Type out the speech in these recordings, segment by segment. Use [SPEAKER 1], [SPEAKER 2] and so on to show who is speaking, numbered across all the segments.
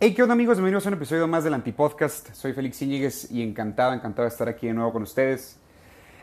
[SPEAKER 1] Hey, ¿qué onda amigos? Bienvenidos a un episodio más del Antipodcast. Soy Félix Íñiguez y encantado, encantado de estar aquí de nuevo con ustedes.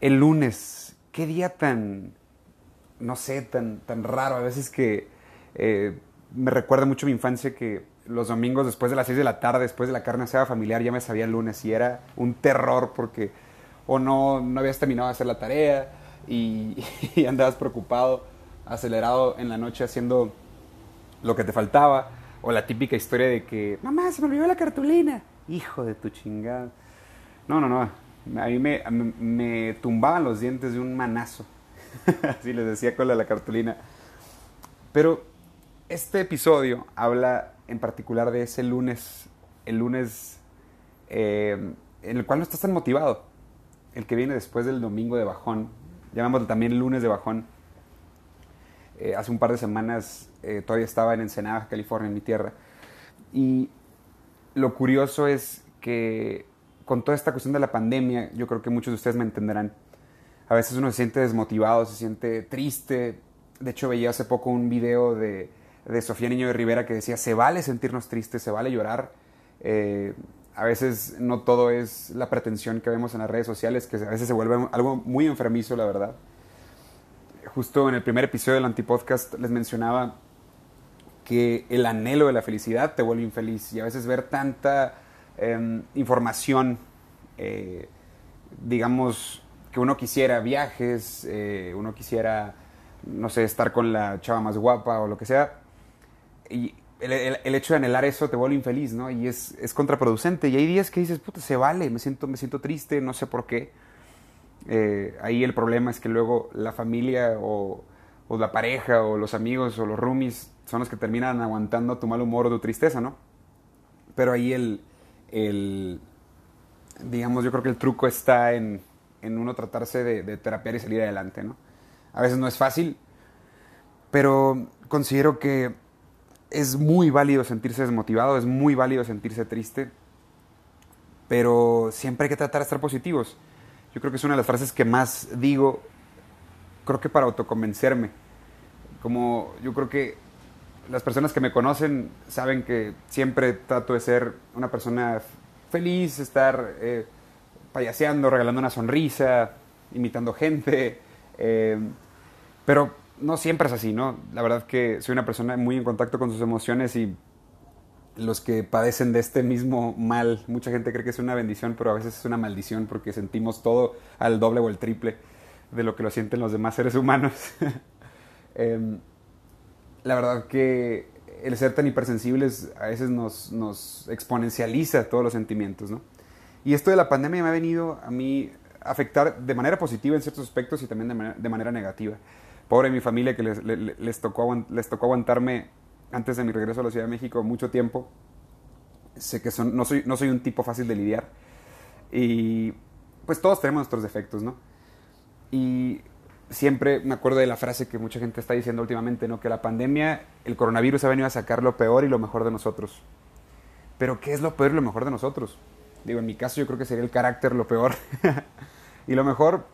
[SPEAKER 1] El lunes, qué día tan, no sé, tan, tan raro. A veces que eh, me recuerda mucho mi infancia que los domingos después de las 6 de la tarde, después de la carne asada familiar, ya me sabía el lunes y era un terror porque o no, no habías terminado de hacer la tarea y, y andabas preocupado, acelerado en la noche haciendo lo que te faltaba o la típica historia de que, mamá, se me olvidó la cartulina. Hijo de tu chingada. No, no, no. A mí me, me tumbaban los dientes de un manazo. Así les decía con la, cartulina. Pero este episodio habla en particular de ese lunes, el lunes eh, en el cual no estás tan motivado. El que viene después del domingo de bajón. Llamámoslo también lunes de bajón. Eh, hace un par de semanas eh, todavía estaba en Ensenada, California, en mi tierra. Y lo curioso es que con toda esta cuestión de la pandemia, yo creo que muchos de ustedes me entenderán. A veces uno se siente desmotivado, se siente triste. De hecho, veía hace poco un video de, de Sofía Niño de Rivera que decía, se vale sentirnos tristes, se vale llorar. Eh, a veces no todo es la pretensión que vemos en las redes sociales, que a veces se vuelve algo muy enfermizo, la verdad. Justo en el primer episodio del Antipodcast les mencionaba que el anhelo de la felicidad te vuelve infeliz y a veces ver tanta eh, información, eh, digamos, que uno quisiera viajes, eh, uno quisiera, no sé, estar con la chava más guapa o lo que sea, y el, hecho de anhelar eso te vuelve infeliz, ¿no? Y es, es, contraproducente. Y hay días que dices, puta, se vale, me siento, me siento triste, no sé por qué. Eh, ahí el problema es que luego la familia o, o, la pareja o los amigos o los roomies son los que terminan aguantando tu mal humor o tu tristeza, ¿no? Pero ahí el, el digamos, yo creo que el truco está en, en uno tratarse de, de y salir adelante, ¿no? A veces no es fácil, pero considero que es muy válido sentirse desmotivado, es muy válido sentirse triste, pero siempre hay que tratar de estar positivos. Yo creo que es una de las frases que más digo, creo que para autoconvencerme. Como yo creo que las personas que me conocen saben que siempre trato de ser una persona feliz, estar eh, payaseando, regalando una sonrisa, imitando gente, eh, pero no siempre es así, ¿no? La verdad que soy una persona muy en contacto con sus emociones y los que padecen de este mismo mal, mucha gente cree que es una bendición, pero a veces es una maldición porque sentimos todo al doble o el triple de lo que lo sienten los demás seres humanos. eh, la verdad que el ser tan hipersensibles a veces nos, nos, exponencializa todos los sentimientos, ¿no? Y esto de la pandemia me ha venido a mí afectar de manera positiva en ciertos aspectos y también de manera, de manera negativa. Pobre mi familia que les, les, les, tocó, les tocó aguantarme antes de mi regreso a la Ciudad de México mucho tiempo. Sé que son, no, soy, no soy un tipo fácil de lidiar. Y pues todos tenemos nuestros defectos, ¿no? Y siempre me acuerdo de la frase que mucha gente está diciendo últimamente, ¿no? Que la pandemia, el coronavirus ha venido a sacar lo peor y lo mejor de nosotros. Pero ¿qué es lo peor y lo mejor de nosotros? Digo, en mi caso yo creo que sería el carácter lo peor. y lo mejor,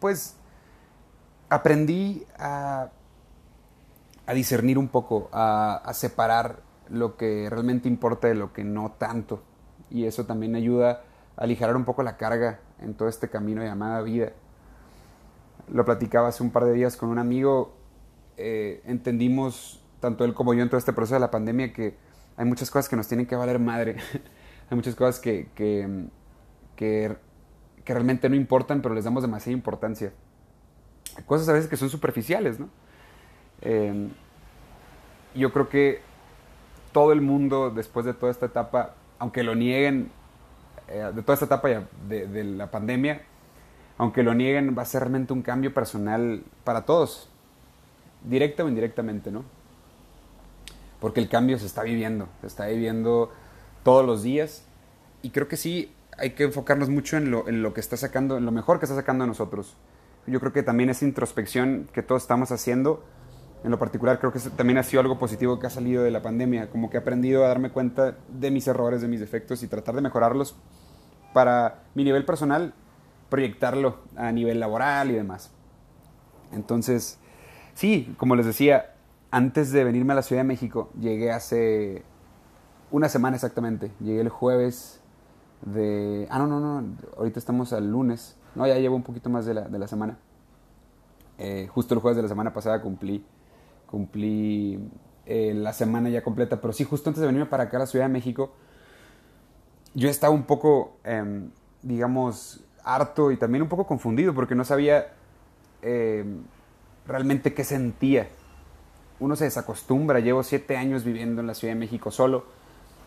[SPEAKER 1] pues, aprendí a, discernir un poco, a, a, separar lo que realmente importa de lo que no tanto. Y eso también ayuda a aligerar un poco la carga en todo este camino llamada vida lo platicaba hace un par de días con un amigo, eh, entendimos, tanto él como yo en todo este proceso de la pandemia, que hay muchas cosas que nos tienen que valer madre. hay muchas cosas que, que, que, realmente no importan, pero les damos demasiada importancia. Cosas a veces que son superficiales, ¿no? Eh, yo creo que todo el mundo, después de toda esta etapa, aunque lo nieguen, eh, de toda esta etapa de la pandemia, aunque lo nieguen, va a ser realmente un cambio personal para todos, directa o indirectamente, ¿no? Porque el cambio se está viviendo, se está viviendo todos los días y creo que sí hay que enfocarnos mucho en lo, en lo que está sacando, en lo mejor que está sacando de nosotros. Yo creo que también esa introspección que todos estamos haciendo, en lo particular creo que también ha sido algo positivo que ha salido de la pandemia, como que he aprendido a darme cuenta de mis errores, de mis defectos y tratar de mejorarlos para mi nivel personal proyectarlo a nivel laboral y demás. Entonces, sí, como les decía, antes de venirme a la Ciudad de México, llegué hace una semana exactamente. Llegué el jueves de... Ah, no, no, no. Ahorita estamos al lunes. No, ya llevo un poquito más de la, de la semana. Eh, justo el jueves de la semana pasada cumplí, cumplí eh, la semana ya completa. Pero sí, justo antes de venirme para acá a la Ciudad de México, yo estaba un poco, em, digamos, harto y también un poco confundido porque no sabía em, realmente qué sentía. Uno se desacostumbra, llevo siete años viviendo en la Ciudad de México solo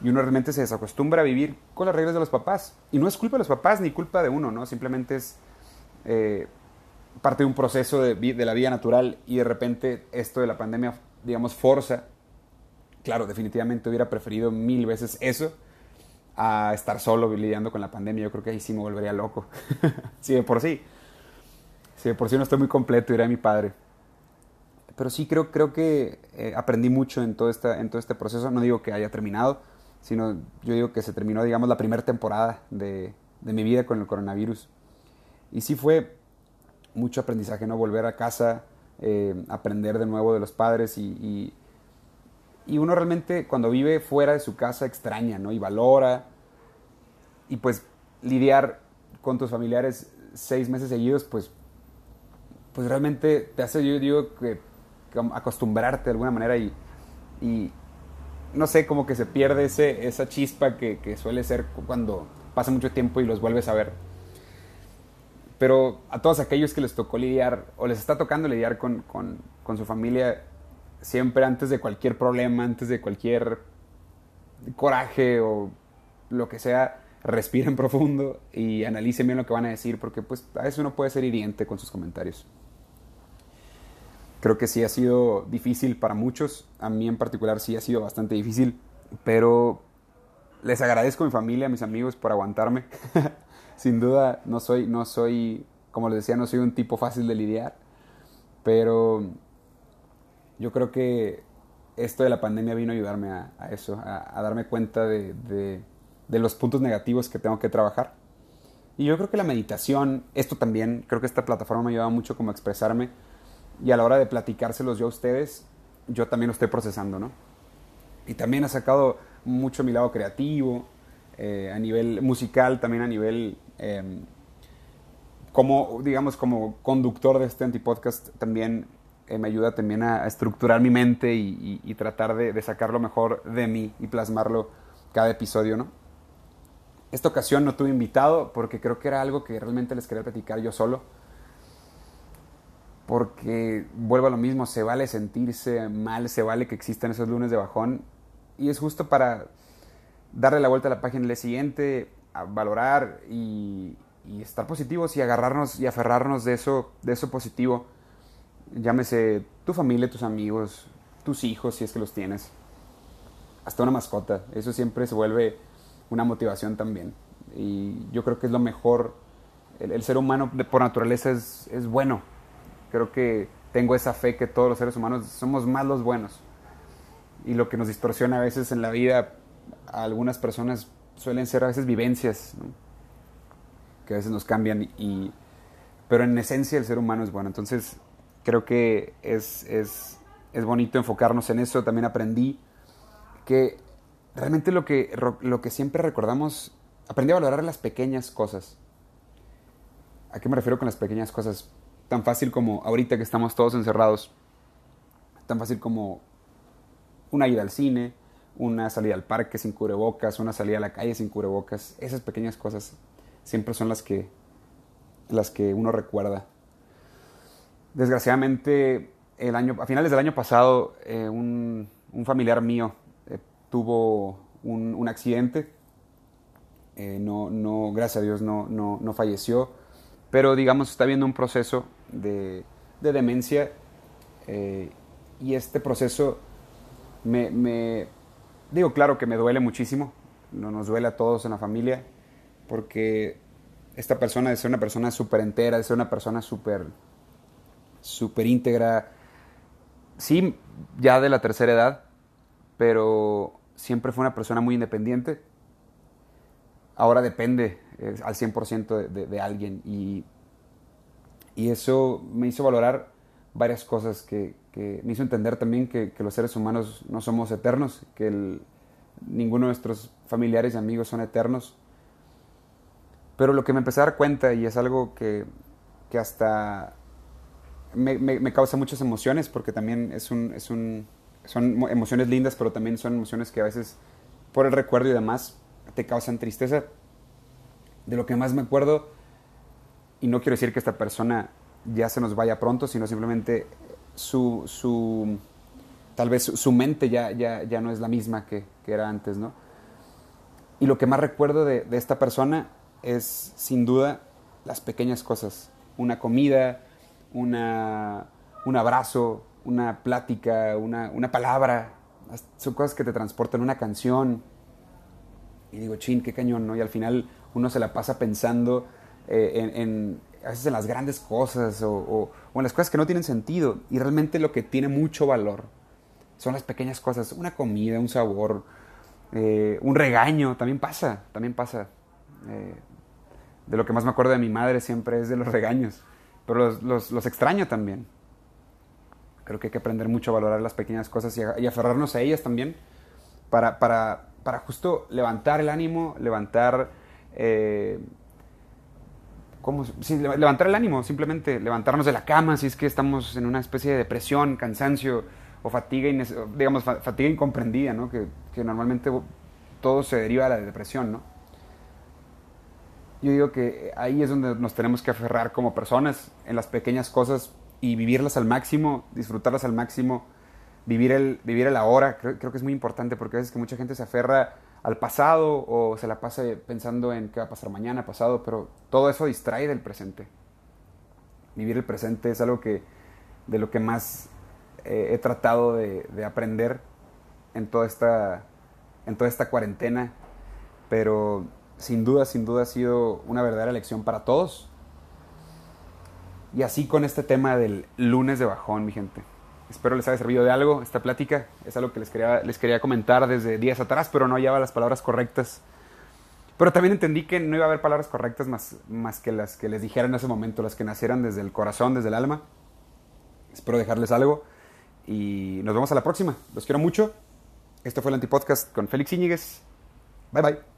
[SPEAKER 1] y uno realmente se desacostumbra a vivir con las reglas de los papás. Y no es culpa de los papás ni culpa de uno, ¿no? Simplemente es eh, parte de un proceso de, de, la vida natural y de repente esto de la pandemia, digamos, forza. Claro, definitivamente hubiera preferido mil veces eso a estar solo lidiando con la pandemia. Yo creo que ahí sí me volvería loco. sí, de por sí. Sí, de por sí no estoy muy completo, dirá mi padre. Pero sí creo, creo que eh, aprendí mucho en todo, esta, en todo este proceso. No digo que haya terminado, sino yo digo que se terminó, digamos, la primera temporada de, de mi vida con el coronavirus. Y sí fue mucho aprendizaje, ¿no? Volver a casa, eh, aprender de nuevo de los padres y, y, y, uno realmente cuando vive fuera de su casa extraña, ¿no? Y valora y pues lidiar con tus familiares seis meses seguidos, pues, pues realmente te hace, yo digo, que, acostumbrarte de alguna manera y, y, no sé, como que se pierde ese, esa chispa que, que suele ser cuando pasa mucho tiempo y los vuelves a ver pero a todos aquellos que les tocó lidiar o les está tocando lidiar con, con, con, su familia, siempre antes de cualquier problema, antes de cualquier coraje o lo que sea, respiren profundo y analicen bien lo que van a decir, porque pues a veces uno puede ser hiriente con sus comentarios. Creo que sí ha sido difícil para muchos, a mí en particular sí ha sido bastante difícil, pero les agradezco a mi familia, a mis amigos por aguantarme. sin duda no soy, no soy, como les decía, no soy un tipo fácil de lidiar, pero yo creo que esto de la pandemia vino a ayudarme a, eso, a, darme cuenta de, de, los puntos negativos que tengo que trabajar. Y yo creo que la meditación, esto también, creo que esta plataforma me ha ayudado mucho como a expresarme y a la hora de platicárselos yo a ustedes, yo también lo estoy procesando, ¿no? Y también ha sacado mucho mi lado creativo, eh, a nivel musical, también a nivel Em, como, digamos, como conductor de este antipodcast también eh, me ayuda también a, estructurar mi mente y, tratar de, sacar lo mejor de mí y plasmarlo cada episodio, ¿no? Esta ocasión no tuve invitado porque creo que era algo que realmente les quería platicar yo solo. Porque vuelvo a lo mismo, se vale sentirse mal, se vale que existan esos lunes de bajón. Y es justo para darle la vuelta a la página el día siguiente, valorar y, estar positivos y agarrarnos y aferrarnos de eso, de eso positivo. Llámese tu familia, tus amigos, tus hijos, si es que los tienes. Hasta una mascota. Eso siempre se vuelve una motivación también. Y yo creo que es lo mejor. El, ser humano por naturaleza es, es bueno. Creo que tengo esa fe que todos los seres humanos somos más los buenos. Y lo que nos distorsiona a veces en la vida a algunas personas suelen ser a veces vivencias, que a veces nos cambian, y, pero en esencia el ser humano es bueno. Entonces creo que es, es, es bonito enfocarnos en eso. También aprendí que realmente lo que, lo que siempre recordamos, aprendí a valorar las pequeñas cosas. ¿A qué me refiero con las pequeñas cosas? Tan fácil como ahorita que estamos todos encerrados, tan fácil como una ida al cine, una salida al parque sin cubrebocas, una salida a la calle sin cubrebocas. Esas pequeñas cosas siempre son las que, las que uno recuerda. Desgraciadamente, el año, a finales del año pasado, eh, un, familiar mío eh, tuvo un, accidente. Eh, no, no, gracias a Dios, no, no, no, falleció. Pero, digamos, está viendo un proceso de, de demencia. y este proceso me, me, Digo, claro que me duele muchísimo, no nos duele a todos en la familia, porque esta persona de ser una persona súper entera, de ser una persona súper, súper íntegra, sí, ya de la tercera edad, pero siempre fue una persona muy independiente. Ahora depende al 100% de, de, alguien y, y eso me hizo valorar varias cosas que, que me hizo entender también que, los seres humanos no somos eternos, que ninguno de nuestros familiares y amigos son eternos. Pero lo que me empecé a dar cuenta, y es algo que, que hasta me, me, causa muchas emociones, porque también es un, es un, son emociones lindas, pero también son emociones que a veces, por el recuerdo y demás, te causan tristeza. De lo que más me acuerdo, y no quiero decir que esta persona ya se nos vaya pronto, sino simplemente su, su tal vez su, mente ya, ya, ya, no es la misma que, que, era antes, ¿no? Y lo que más recuerdo de, de esta persona es sin duda las pequeñas cosas. Una comida, una, un abrazo, una plática, una, una, palabra. Son cosas que te transportan una canción. Y digo, chin, qué cañón, ¿no? Y al final uno se la pasa pensando eh, en, a veces en las grandes cosas o, o, o, en las cosas que no tienen sentido. Y realmente lo que tiene mucho valor son las pequeñas cosas. Una comida, un sabor, eh, un regaño, también pasa, también pasa. Eh, de lo que más me acuerdo de mi madre siempre es de los regaños, pero los, los, los extraño también. Creo que hay que aprender mucho a valorar las pequeñas cosas y, aferrarnos a ellas también para, para, para, justo levantar el ánimo, levantar... Eh, ¿cómo? Sí, levantar el ánimo, simplemente levantarnos de la cama si es que estamos en una especie de depresión, cansancio o fatiga, digamos, fatiga incomprendida, ¿no? que, que normalmente todo se deriva de la depresión, ¿no? Yo digo que ahí es donde nos tenemos que aferrar como personas, en las pequeñas cosas y vivirlas al máximo, disfrutarlas al máximo, vivir el, vivir el ahora, creo, que es muy importante porque a veces que mucha gente se aferra al pasado o se la pasa pensando en qué va a pasar mañana, pasado, pero todo eso distrae del presente. Vivir el presente es algo que de lo que más eh, he tratado de, de, aprender en toda esta en toda esta cuarentena, pero sin duda, sin duda ha sido una verdadera lección para todos. Y así con este tema del lunes de bajón, mi gente. Espero les haya servido de algo esta plática. Es algo que les quería, les quería comentar desde días atrás, pero no hallaba las palabras correctas. Pero también entendí que no iba a haber palabras correctas más, más que las que les dijera en ese momento, las que nacieran desde el corazón, desde el alma. Espero dejarles algo y nos vemos a la próxima. Los quiero mucho. Esto fue el Antipodcast con Félix Íñiguez. Bye bye.